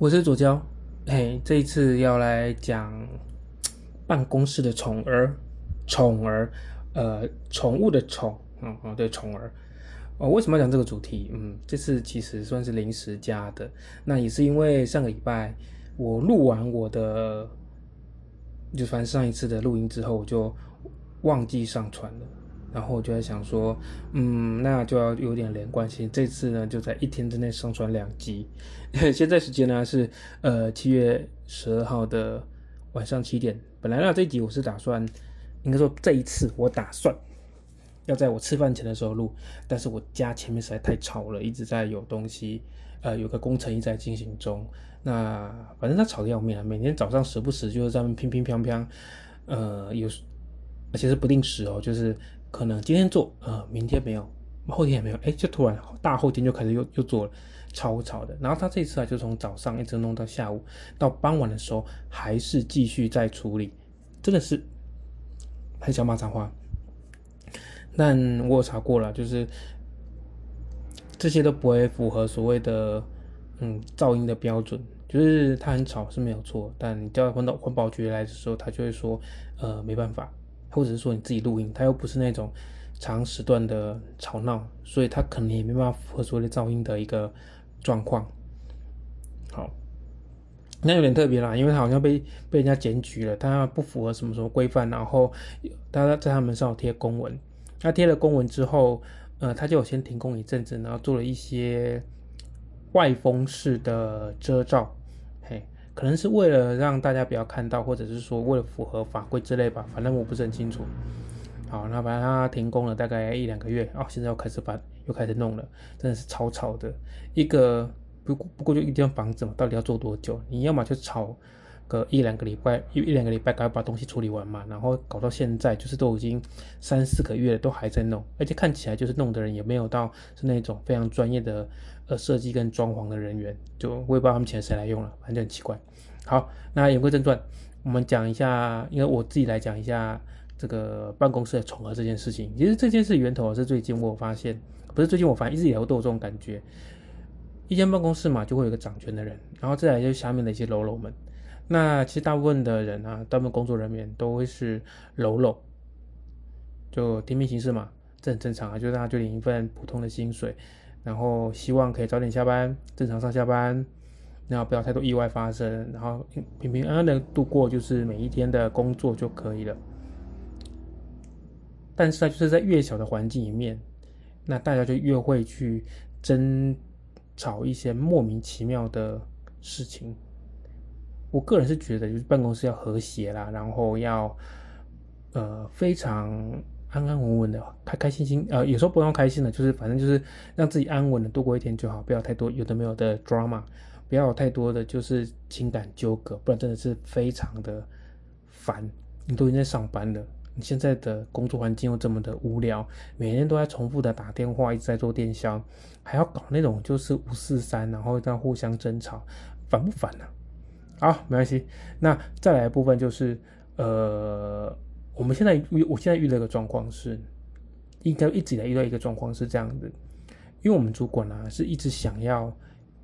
我是左娇，嘿，这一次要来讲办公室的宠儿，宠儿，呃，宠物的宠，嗯嗯，对，宠儿。哦，为什么要讲这个主题？嗯，这次其实算是临时加的，那也是因为上个礼拜我录完我的，就反正上一次的录音之后，我就忘记上传了。然后我就在想说，嗯，那就要有点连贯性。这次呢，就在一天之内上传两集。现在时间呢是呃七月十二号的晚上七点。本来呢这一集我是打算，应该说这一次我打算要在我吃饭前的时候录，但是我家前面实在太吵了，一直在有东西，呃，有个工程一直在进行中。那反正他吵得要命啊，每天早上时不时就是在那乒乒乓乓，呃，有而且是不定时哦，就是。可能今天做，呃，明天没有，后天也没有，哎，就突然大后天就开始又又做了，超吵的。然后他这次啊，就从早上一直弄到下午，到傍晚的时候还是继续在处理，真的是很想骂脏话。但我查过了，就是这些都不会符合所谓的嗯噪音的标准，就是它很吵是没有错，但你叫环保环保局来的时候，他就会说，呃，没办法。或者是说你自己录音，它又不是那种长时段的吵闹，所以它可能也没办法符合所谓的噪音的一个状况。好，那有点特别啦，因为它好像被被人家检举了，它不符合什么什么规范，然后大家在他门上贴公文，他贴了公文之后，呃，他就有先停工一阵子，然后做了一些外封式的遮罩。可能是为了让大家不要看到，或者是说为了符合法规之类吧，反正我不是很清楚。好，那反正它停工了大概一两个月，哦，现在又开始把又开始弄了，真的是超吵的。一个不不过就一间房子嘛，到底要做多久？你要么就吵个一两个礼拜，一一两个礼拜赶快把东西处理完嘛，然后搞到现在就是都已经三四个月了，都还在弄，而且看起来就是弄的人也没有到是那种非常专业的。呃，设计跟装潢的人员，就我也不知道他们钱谁来用了，反正很奇怪。好，那言归正传，我们讲一下，因为我自己来讲一下这个办公室的宠儿这件事情。其实这件事源头是最近我发现，不是最近我发现，一直以来都有这种感觉。一间办公室嘛，就会有一个掌权的人，然后再来就下面的一些喽喽们。那其实大部分的人啊，大部分工作人员都会是喽喽，就听命行事嘛，这很正常啊，就大家就领一份普通的薪水。然后希望可以早点下班，正常上下班，然后不要太多意外发生，然后平平安安的度过就是每一天的工作就可以了。但是呢，就是在越小的环境里面，那大家就越会去争吵一些莫名其妙的事情。我个人是觉得，就是办公室要和谐啦，然后要呃非常。安安稳稳的，开开心心，呃，有时候不用开心的，就是反正就是让自己安稳的度过一天就好，不要太多有的没有的 drama，不要有太多的就是情感纠葛，不然真的是非常的烦。你都已经在上班了，你现在的工作环境又这么的无聊，每天都在重复的打电话，一直在做电销，还要搞那种就是五四三，然后这样互相争吵，烦不烦呢？好，没关系。那再来部分就是，呃。我们现在遇，我现在遇到一个状况是，应该一直以来遇到一个状况是这样的，因为我们主管呢是一直想要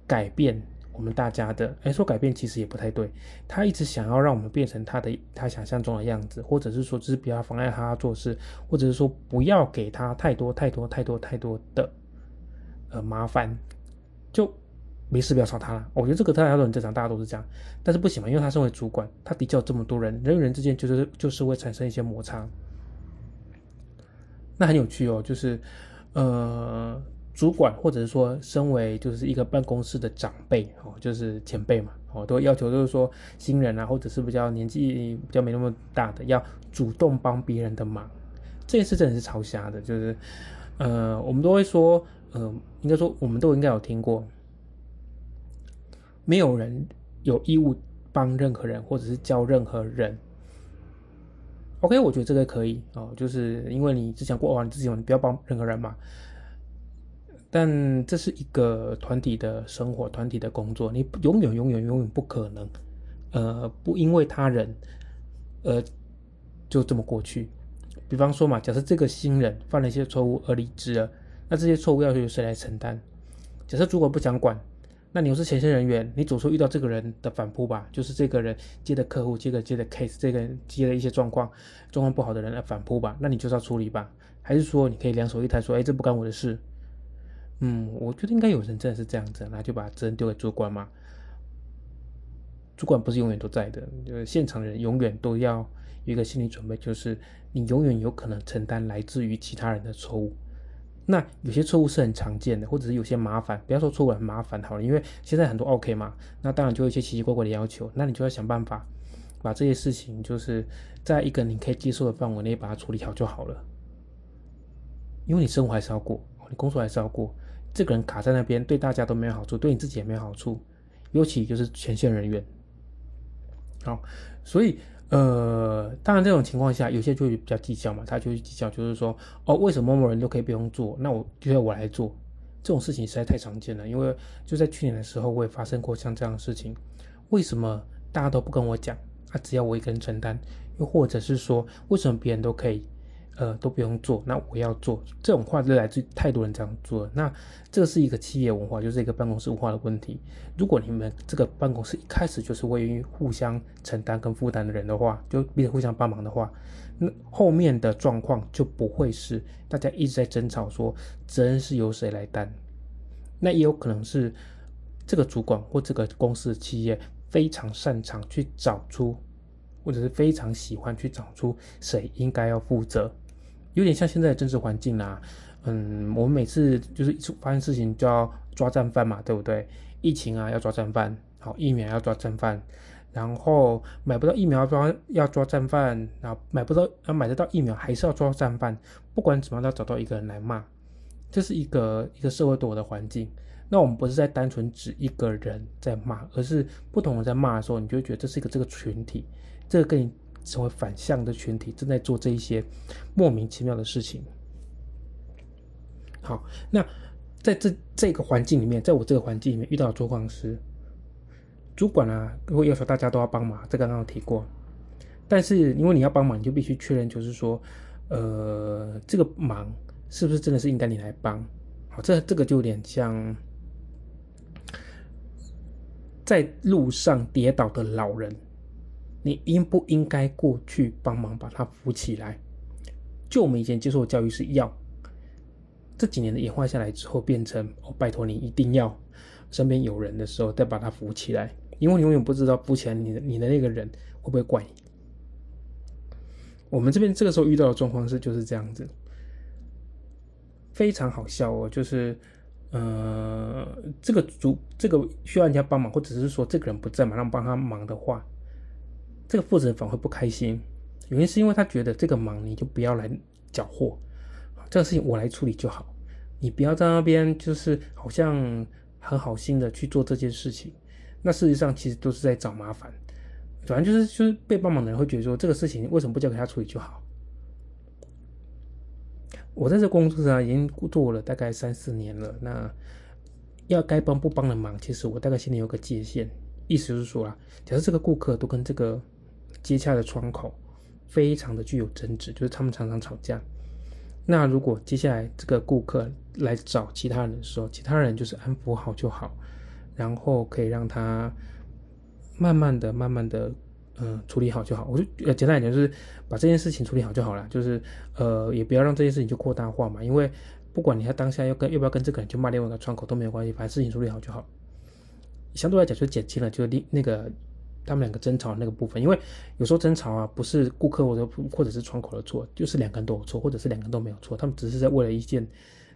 改变我们大家的，哎，说改变其实也不太对，他一直想要让我们变成他的他想象中的样子，或者是说只是不要妨碍他做事，或者是说不要给他太多太多太多太多的呃麻烦，就。没事，不要吵他了。我觉得这个大家都很正常，大家都是这样。但是不行嘛，因为他身为主管，他底下有这么多人，人与人之间就是就是会产生一些摩擦。那很有趣哦，就是呃，主管或者是说身为就是一个办公室的长辈哦，就是前辈嘛哦，都要求就是说新人啊，或者是比较年纪比较没那么大的，要主动帮别人的忙。这件事真的是超瞎的，就是呃，我们都会说，呃，应该说我们都应该有听过。没有人有义务帮任何人，或者是教任何人。OK，我觉得这个可以哦，就是因为你之前过完，你自己你不要帮任何人嘛。但这是一个团体的生活，团体的工作，你永远、永远、永远不可能，呃，不因为他人，呃，就这么过去。比方说嘛，假设这个新人犯了一些错误而离职了，那这些错误要由谁来承担？假设主管不想管。那你又是前线人员，你总是遇到这个人的反扑吧？就是这个人接的客户，接个接的 case，这个接的一些状况，状况不好的人来反扑吧？那你就是要处理吧？还是说你可以两手一摊，说，哎，这不干我的事？嗯，我觉得应该有人真的是这样子，那就把责任丢给主管嘛。主管不是永远都在的，就是现场人永远都要有一个心理准备，就是你永远有可能承担来自于其他人的错误。那有些错误是很常见的，或者是有些麻烦，不要说错误很麻烦好了，因为现在很多 OK 嘛，那当然就有一些奇奇怪怪的要求，那你就要想办法把这些事情，就是在一个你可以接受的范围内把它处理好就好了。因为你生活还是要过，你工作还是要过，这个人卡在那边，对大家都没有好处，对你自己也没有好处，尤其就是前线人员。好，所以。呃，当然这种情况下，有些就会比较计较嘛，他就会计较，就是说，哦，为什么某人都可以不用做，那我就要我来做？这种事情实在太常见了，因为就在去年的时候，我也发生过像这样的事情。为什么大家都不跟我讲？啊，只要我一个人承担？又或者是说，为什么别人都可以？呃，都不用做，那我要做这种话，就来自太多人这样做。那这是一个企业文化，就是一个办公室文化的问题。如果你们这个办公室一开始就是位于互相承担跟负担的人的话，就彼此互相帮忙的话，那后面的状况就不会是大家一直在争吵说责任是由谁来担。那也有可能是这个主管或这个公司的企业非常擅长去找出，或者是非常喜欢去找出谁应该要负责。有点像现在的政治环境啦，嗯，我们每次就是一发生事情就要抓战犯嘛，对不对？疫情啊要抓战犯，好疫苗要抓战犯，然后买不到疫苗抓要抓战犯，然后买不到要买得到疫苗还是要抓战犯，不管怎么样都要找到一个人来骂，这是一个一个社会对我的环境。那我们不是在单纯指一个人在骂，而是不同人在骂的时候，你就觉得这是一个这个群体，这个跟你。成为反向的群体正在做这一些莫名其妙的事情。好，那在这这个环境里面，在我这个环境里面遇到的状况是，主管啊会要求大家都要帮忙，这刚刚有提过。但是因为你要帮忙，你就必须确认，就是说，呃，这个忙是不是真的是应该你来帮？好，这这个就有点像在路上跌倒的老人。你应不应该过去帮忙把他扶起来？就我们以前接受的教育是要，这几年的演化下来之后，变成哦，拜托你一定要身边有人的时候再把他扶起来，因为你永远不知道扶起来你的你的那个人会不会怪你。我们这边这个时候遇到的状况是就是这样子，非常好笑哦，就是呃，这个主这个需要人家帮忙，或者是说这个人不在嘛，让帮他忙的话。这个负责人反而会不开心，原因是因为他觉得这个忙你就不要来缴获，这个事情我来处理就好，你不要在那边就是好像很好心的去做这件事情，那事实上其实都是在找麻烦，反正就是就是被帮忙的人会觉得说这个事情为什么不交给他处理就好？我在这工作上已经做了大概三四年了，那要该帮不帮的忙，其实我大概心里有个界限，意思就是说啊，假设这个顾客都跟这个接洽的窗口非常的具有争执，就是他们常常吵架。那如果接下来这个顾客来找其他人的时候，其他人就是安抚好就好，然后可以让他慢慢的、慢慢的，嗯，处理好就好。我就呃简单一点，就是把这件事情处理好就好了。就是呃，也不要让这件事情就扩大化嘛。因为不管你他当下要跟要不要跟这个人去骂另外一个窗口都没有关系，反正事情处理好就好。相对来讲就减轻了，就那个。他们两个争吵的那个部分，因为有时候争吵啊，不是顾客或者或者是窗口的错，就是两个人都有错，或者是两个人都没有错，他们只是在为了一件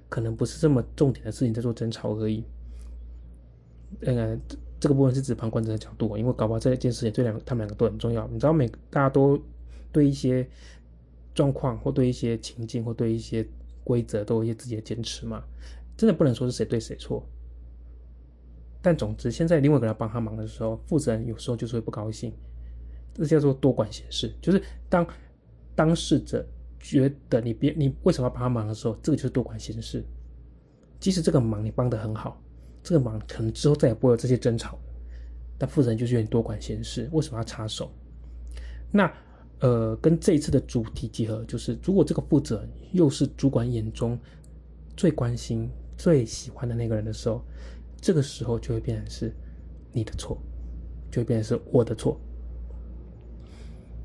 可能不是这么重点的事情在做争吵而已。呃，这个部分是指旁观者的角度，因为搞不好这件事情对两他们两个都很重要。你知道，每大家都对一些状况或对一些情境或对一些规则都有一些自己的坚持嘛，真的不能说是谁对谁错。但总之，现在另外一个人帮他忙的时候，负责人有时候就是会不高兴，这叫做多管闲事。就是当当事者觉得你别你为什么要帮他忙的时候，这个就是多管闲事。即使这个忙你帮的很好，这个忙可能之后再也不会有这些争吵，但负责人就是有点多管闲事，为什么要插手？那呃，跟这一次的主题结合，就是如果这个负责人又是主管眼中最关心、最喜欢的那个人的时候。这个时候就会变成是你的错，就会变成是我的错，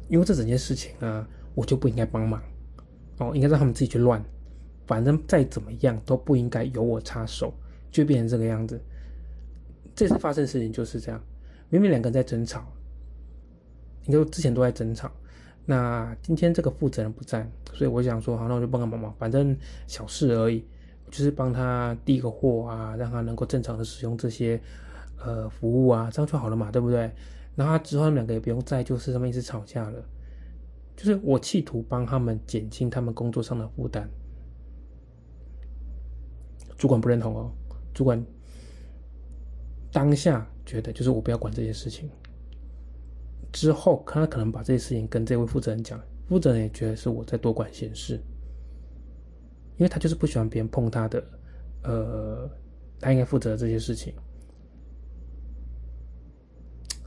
因为这整件事情啊，我就不应该帮忙哦，应该让他们自己去乱，反正再怎么样都不应该由我插手，就变成这个样子。这次发生的事情就是这样，明明两个人在争吵，应该之前都在争吵。那今天这个负责人不在，所以我想说，好，那我就帮个忙嘛，反正小事而已，就是帮他递个货啊，让他能够正常的使用这些呃服务啊，这样就好了嘛，对不对？然后之后他们两个也不用再就是他们一直吵架了，就是我企图帮他们减轻他们工作上的负担。主管不认同哦，主管当下觉得就是我不要管这些事情。之后，他可能把这些事情跟这位负责人讲，负责人也觉得是我在多管闲事，因为他就是不喜欢别人碰他的，呃，他应该负责这些事情，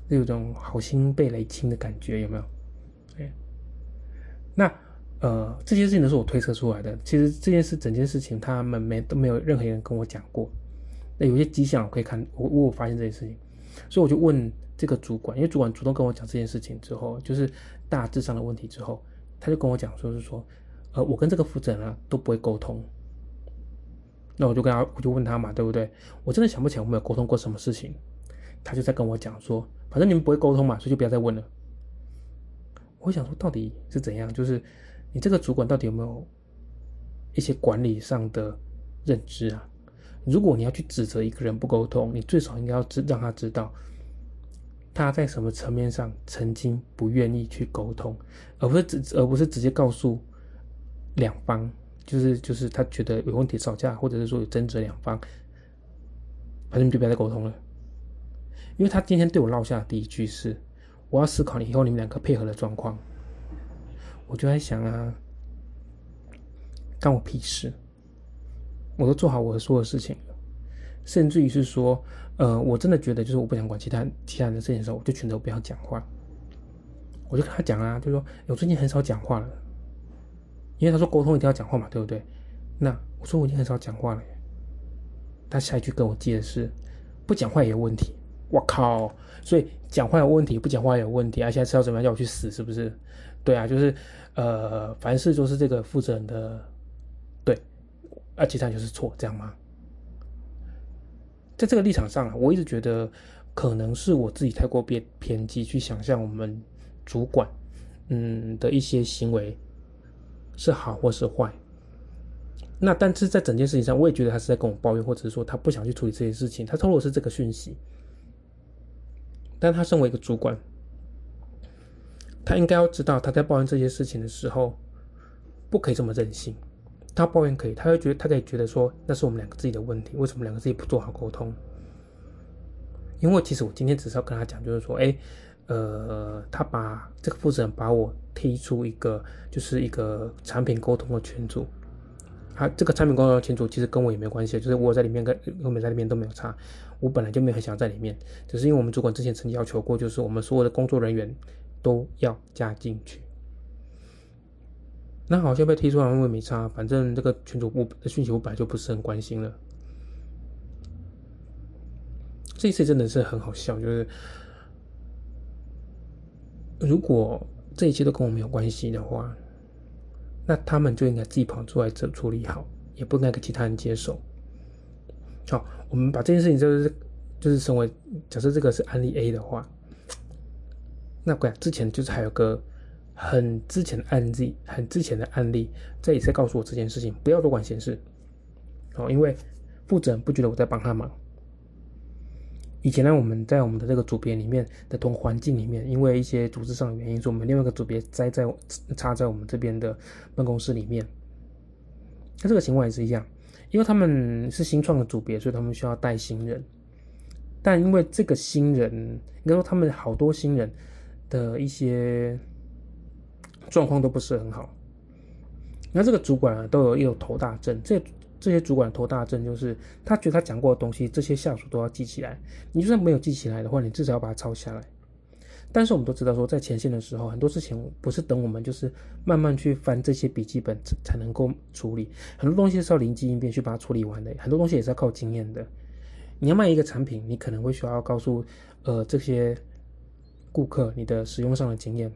有种好心被雷侵的感觉，有没有？哎，那呃，这些事情都是我推测出来的。其实这件事，整件事情，他们没都没有任何人跟我讲过。那有些迹象我可以看，我我发现这件事情，所以我就问。这个主管，因为主管主动跟我讲这件事情之后，就是大致上的问题之后，他就跟我讲说是说，我跟这个负责人啊都不会沟通。那我就跟他，我就问他嘛，对不对？我真的想不起来我们有沟通过什么事情。他就在跟我讲说，反正你们不会沟通嘛，所以就不要再问了。我想说到底是怎样？就是你这个主管到底有没有一些管理上的认知啊？如果你要去指责一个人不沟通，你最少应该要知让他知道。他在什么层面上曾经不愿意去沟通，而不是直而不是直接告诉两方，就是就是他觉得有问题吵架，或者是说有争执两方，反正就不要再沟通了。因为他今天对我落下的第一句是：我要思考你以后你们两个配合的状况。我就在想啊，干我屁事！我都做好我说的事情了，甚至于是说。呃，我真的觉得就是我不想管其他其他人的事情的时候，我就选择不要讲话。我就跟他讲啊，就说我最近很少讲话了，因为他说沟通一定要讲话嘛，对不对？那我说我已经很少讲话了。他下一句跟我接的是不讲话也有问题。我靠！所以讲话有问题，不讲话也有问题啊！现在是要怎么样叫我去死？是不是？对啊，就是呃，凡事都是这个负责人的对，啊，其他人就是错，这样吗？在这个立场上，我一直觉得可能是我自己太过偏偏激，去想象我们主管嗯的一些行为是好或是坏。那但是在整件事情上，我也觉得他是在跟我抱怨，或者是说他不想去处理这些事情。他透露是这个讯息，但他身为一个主管，他应该要知道他在抱怨这些事情的时候，不可以这么任性。他抱怨可以，他会觉得他可以觉得说那是我们两个自己的问题，为什么两个自己不做好沟通？因为其实我今天只是要跟他讲，就是说，哎，呃，他把这个负责人把我踢出一个就是一个产品沟通的群组，他这个产品沟通的群组其实跟我也没关系，就是我在里面跟我们在里面都没有差，我本来就没有很想在里面，只是因为我们主管之前曾经要求过，就是我们所有的工作人员都要加进去。那好像被踢出来，我也没差，反正这个群主我的讯息我本来就不是很关心了。这一次真的是很好笑，就是如果这一切都跟我没有关系的话，那他们就应该自己跑出来这处理好，也不应该给其他人接手。好，我们把这件事情就是就是身为假设这个是案例 A 的话，那怪之前就是还有个。很之前的案例，很之前的案例，这也在告诉我这件事情，不要多管闲事。哦，因为负责人不觉得我在帮他忙。以前呢，我们在我们的这个组别里面的同环境里面，因为一些组织上的原因，所以我们另外一个组别栽在插在我们这边的办公室里面。那这个情况也是一样，因为他们是新创的组别，所以他们需要带新人。但因为这个新人，应该说他们好多新人的一些。状况都不是很好，那这个主管啊都有一种头大症，这这些主管头大症就是他觉得他讲过的东西，这些下属都要记起来。你就算没有记起来的话，你至少要把它抄下来。但是我们都知道说，在前线的时候，很多事情不是等我们就是慢慢去翻这些笔记本才能够处理，很多东西是要灵机应变去把它处理完的，很多东西也是要靠经验的。你要卖一个产品，你可能会需要告诉呃这些顾客你的使用上的经验，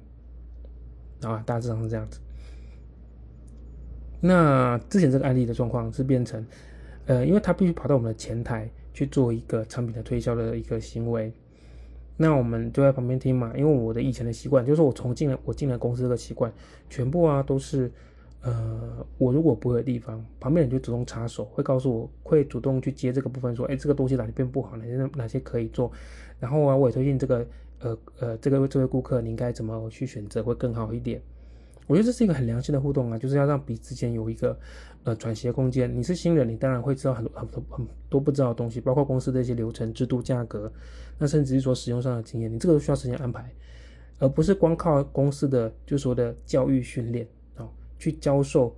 啊，大致上是这样子。那之前这个案例的状况是变成，呃，因为他必须跑到我们的前台去做一个产品的推销的一个行为，那我们就在旁边听嘛。因为我的以前的习惯，就是我从进了我进了公司这个习惯，全部啊都是，呃，我如果不会的地方，旁边人就主动插手，会告诉我，会主动去接这个部分，说，哎，这个东西哪里变不好，哪些哪些可以做，然后啊，我也推荐这个，呃呃，这个这位顾客，你应该怎么去选择会更好一点。我觉得这是一个很良性的互动啊，就是要让彼此间有一个呃转型的空间。你是新人，你当然会知道很多很多很多不知道的东西，包括公司的一些流程、制度、价格，那甚至是说使用上的经验，你这个都需要时间安排，而不是光靠公司的就说的教育训练啊去教授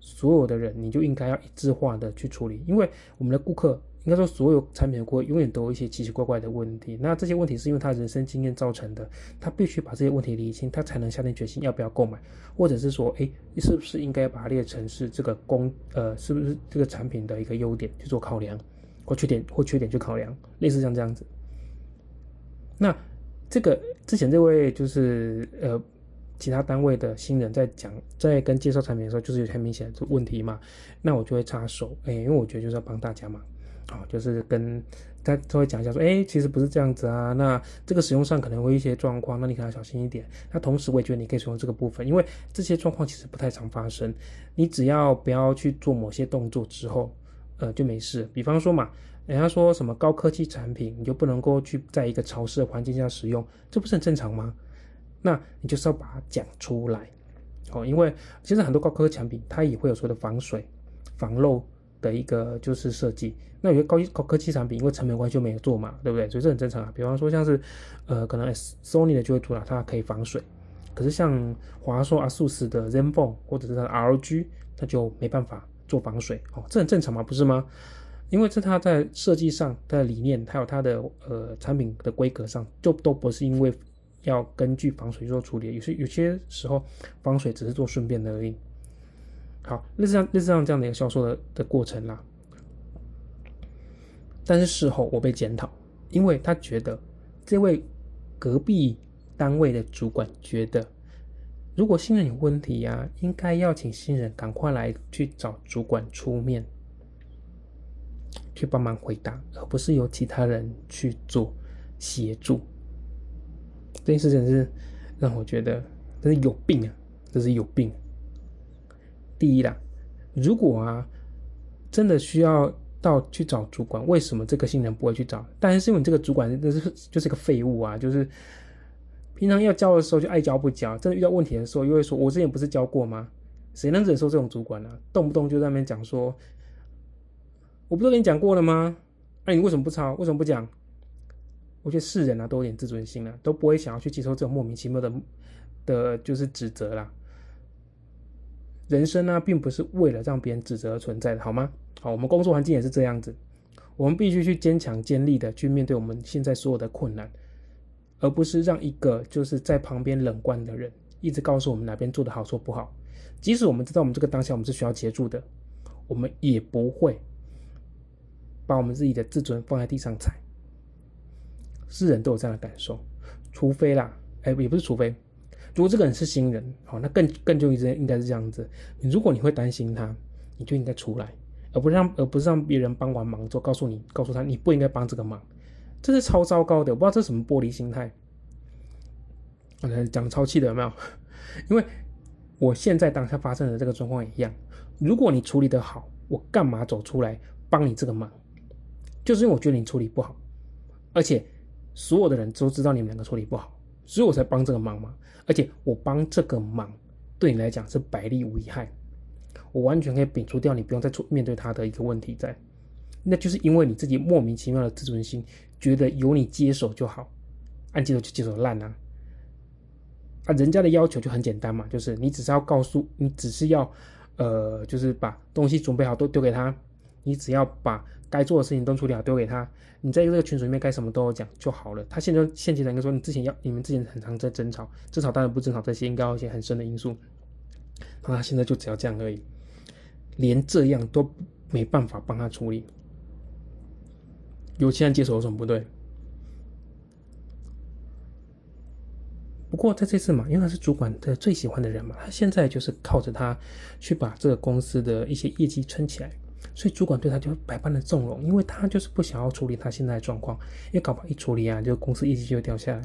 所有的人，你就应该要一致化的去处理，因为我们的顾客。应该说，所有产品的过永远都有一些奇奇怪怪的问题。那这些问题是因为他人生经验造成的，他必须把这些问题理清，他才能下定决心要不要购买，或者是说，哎，是不是应该把它列成是这个工呃，是不是这个产品的一个优点去做考量，或缺点或缺点去考量，类似像这样子。那这个之前这位就是呃其他单位的新人在讲，在跟介绍产品的时候，就是有很明显的问题嘛，那我就会插手，哎，因为我觉得就是要帮大家嘛。啊，就是跟他稍微讲一下，说，哎，其实不是这样子啊，那这个使用上可能会一些状况，那你可能要小心一点。那同时，我也觉得你可以使用这个部分，因为这些状况其实不太常发生。你只要不要去做某些动作之后，呃，就没事。比方说嘛，人家说什么高科技产品，你就不能够去在一个潮湿的环境下使用，这不是很正常吗？那你就是要把它讲出来，哦，因为其实很多高科技产品它也会有所谓的防水、防漏。的一个就是设计，那有些高高科技产品，因为成本关系就没有做嘛，对不对？所以这很正常啊。比方说像是，呃，可能 Sony 的就会主打它可以防水，可是像华硕、阿素斯的 ZenFone 或者是它的 ROG，它就没办法做防水哦，这很正常嘛，不是吗？因为这它在设计上它的理念，还有它的呃产品的规格上，就都不是因为要根据防水做处理，有些有些时候防水只是做顺便的而已。好，类似像类似像这样的一个销售的的过程啦。但是事后我被检讨，因为他觉得这位隔壁单位的主管觉得，如果新人有问题呀，应该要请新人赶快来去找主管出面，去帮忙回答，而不是由其他人去做协助。这件事情是让我觉得真是有病啊，这是有病。第一啦，如果啊真的需要到去找主管，为什么这个新人不会去找？当然是因为你这个主管那是就是个废物啊，就是平常要教的时候就爱教不教，真的遇到问题的时候又会说：“我之前不是教过吗？”谁能忍受这种主管呢？动不动就在那边讲说：“我不都跟你讲过了吗？那你为什么不抄？为什么不讲？”我觉得是人啊都有点自尊心了，都不会想要去接受这种莫名其妙的的，就是指责啦。人生呢，并不是为了让别人指责而存在的，好吗？好，我们工作环境也是这样子，我们必须去坚强、坚立的去面对我们现在所有的困难，而不是让一个就是在旁边冷观的人一直告诉我们哪边做的好、做不好。即使我们知道我们这个当下我们是需要协助的，我们也不会把我们自己的自尊放在地上踩。是人都有这样的感受，除非啦，哎，也不是除非。如果这个人是新人，好，那更更就应应该是这样子。如果你会担心他，你就应该出来，而不让而不是让别人帮完忙之后告诉你，告诉他你不应该帮这个忙，这是超糟糕的。我不知道这是什么玻璃心态。讲超气的有没有？因为我现在当下发生的这个状况一样。如果你处理的好，我干嘛走出来帮你这个忙？就是因为我觉得你处理不好，而且所有的人都知道你们两个处理不好。所以我才帮这个忙嘛，而且我帮这个忙，对你来讲是百利无一害，我完全可以摒除掉你不用再出面对他的一个问题在，那就是因为你自己莫名其妙的自尊心，觉得由你接手就好，按接手就接手烂啊，啊，人家的要求就很简单嘛，就是你只是要告诉你，只是要，呃，就是把东西准备好都丢给他，你只要把。该做的事情都处理好，丢给他。你在这个群组里面该什么都有讲就好了。他现在现阶段应该说，你之前要你们之前很常在争吵，争吵当然不争吵这些，应该有一些很深的因素。那他现在就只要这样而已，连这样都没办法帮他处理。有其他人接手有什么不对？不过在这次嘛，因为他是主管的最喜欢的人嘛，他现在就是靠着他去把这个公司的一些业绩撑起来，所以主管对他就百般的纵容，因为他就是不想要处理他现在的状况，因为搞不好一处理啊，就公司业绩就掉下来，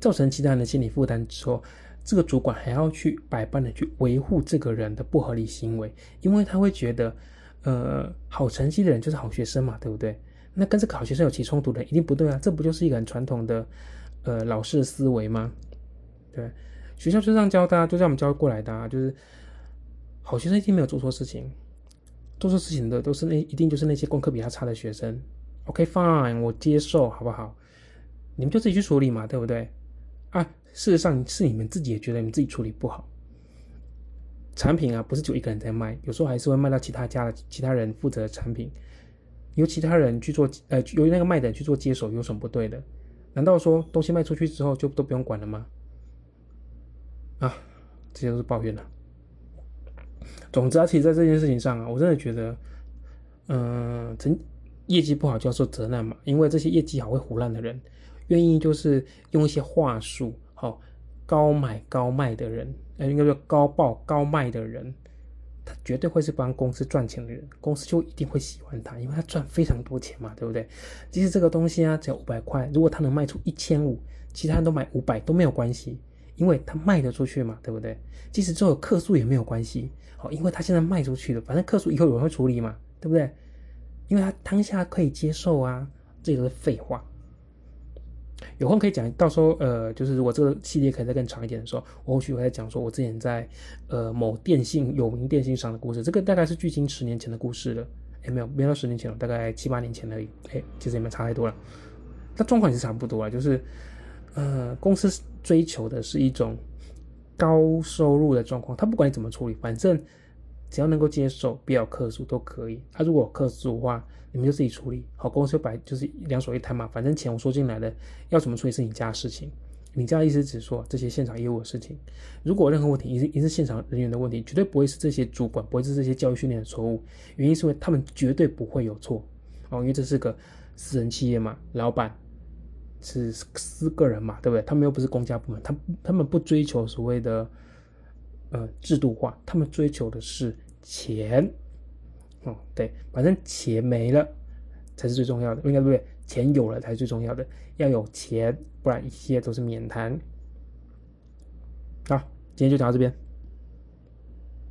造成其他人的心理负担之后，这个主管还要去百般的去维护这个人的不合理行为，因为他会觉得，呃，好成绩的人就是好学生嘛，对不对？那跟这个好学生有起冲突的一定不对啊，这不就是一个很传统的？呃，老式思维吗？对，学校就这样教大家，就这样我们教过来的，啊，就是好学生一定没有做错事情，做错事情的都是那一定就是那些功课比他差的学生。OK，fine，我接受，好不好？你们就自己去处理嘛，对不对？啊，事实上是你们自己也觉得你们自己处理不好。产品啊，不是就一个人在卖，有时候还是会卖到其他家的其他人负责产品，由其他人去做，呃，由那个卖的人去做接手，有什么不对的？难道说东西卖出去之后就都不用管了吗？啊，这些都是抱怨了。总之啊，其实在这件事情上啊，我真的觉得，嗯，成业绩不好就要受责难嘛，因为这些业绩好会胡乱的人，愿意就是用一些话术，好高买高卖的人，呃，应该说高报高卖的人。他绝对会是帮公司赚钱的人，公司就一定会喜欢他，因为他赚非常多钱嘛，对不对？即使这个东西啊只有五百块，如果他能卖出一千五，其他人都买五百都没有关系，因为他卖得出去嘛，对不对？即使只有客诉也没有关系，好，因为他现在卖出去了，反正客诉以后有人会处理嘛，对不对？因为他当下可以接受啊，这都是废话。有空可以讲，到时候呃，就是如果这个系列可以再更长一点的时候，我或许会再讲说我之前在呃某电信有名电信上的故事。这个大概是距今十年前的故事了，哎没有没有到十年前了，大概七八年前而已。哎，其实也没差太多了。那状况也是差不多啊，就是呃公司追求的是一种高收入的状况，他不管你怎么处理，反正只要能够接受，不要客诉都可以。他如果客诉的话，你们就自己处理好，公司摆就是两手一摊嘛，反正钱我收进来了，要怎么处理是你家事情。你家的意思只是说这些现场业务的事情，如果任何问题，一是一是现场人员的问题，绝对不会是这些主管，不会是这些教育训练的错误。原因是因为他们绝对不会有错哦，因为这是个私人企业嘛，老板是私个人嘛，对不对？他们又不是公家部门，他他们不追求所谓的呃制度化，他们追求的是钱。哦，对，反正钱没了才是最重要的，应该对不对？钱有了才是最重要的，要有钱，不然一切都是免谈。好，今天就讲到这边。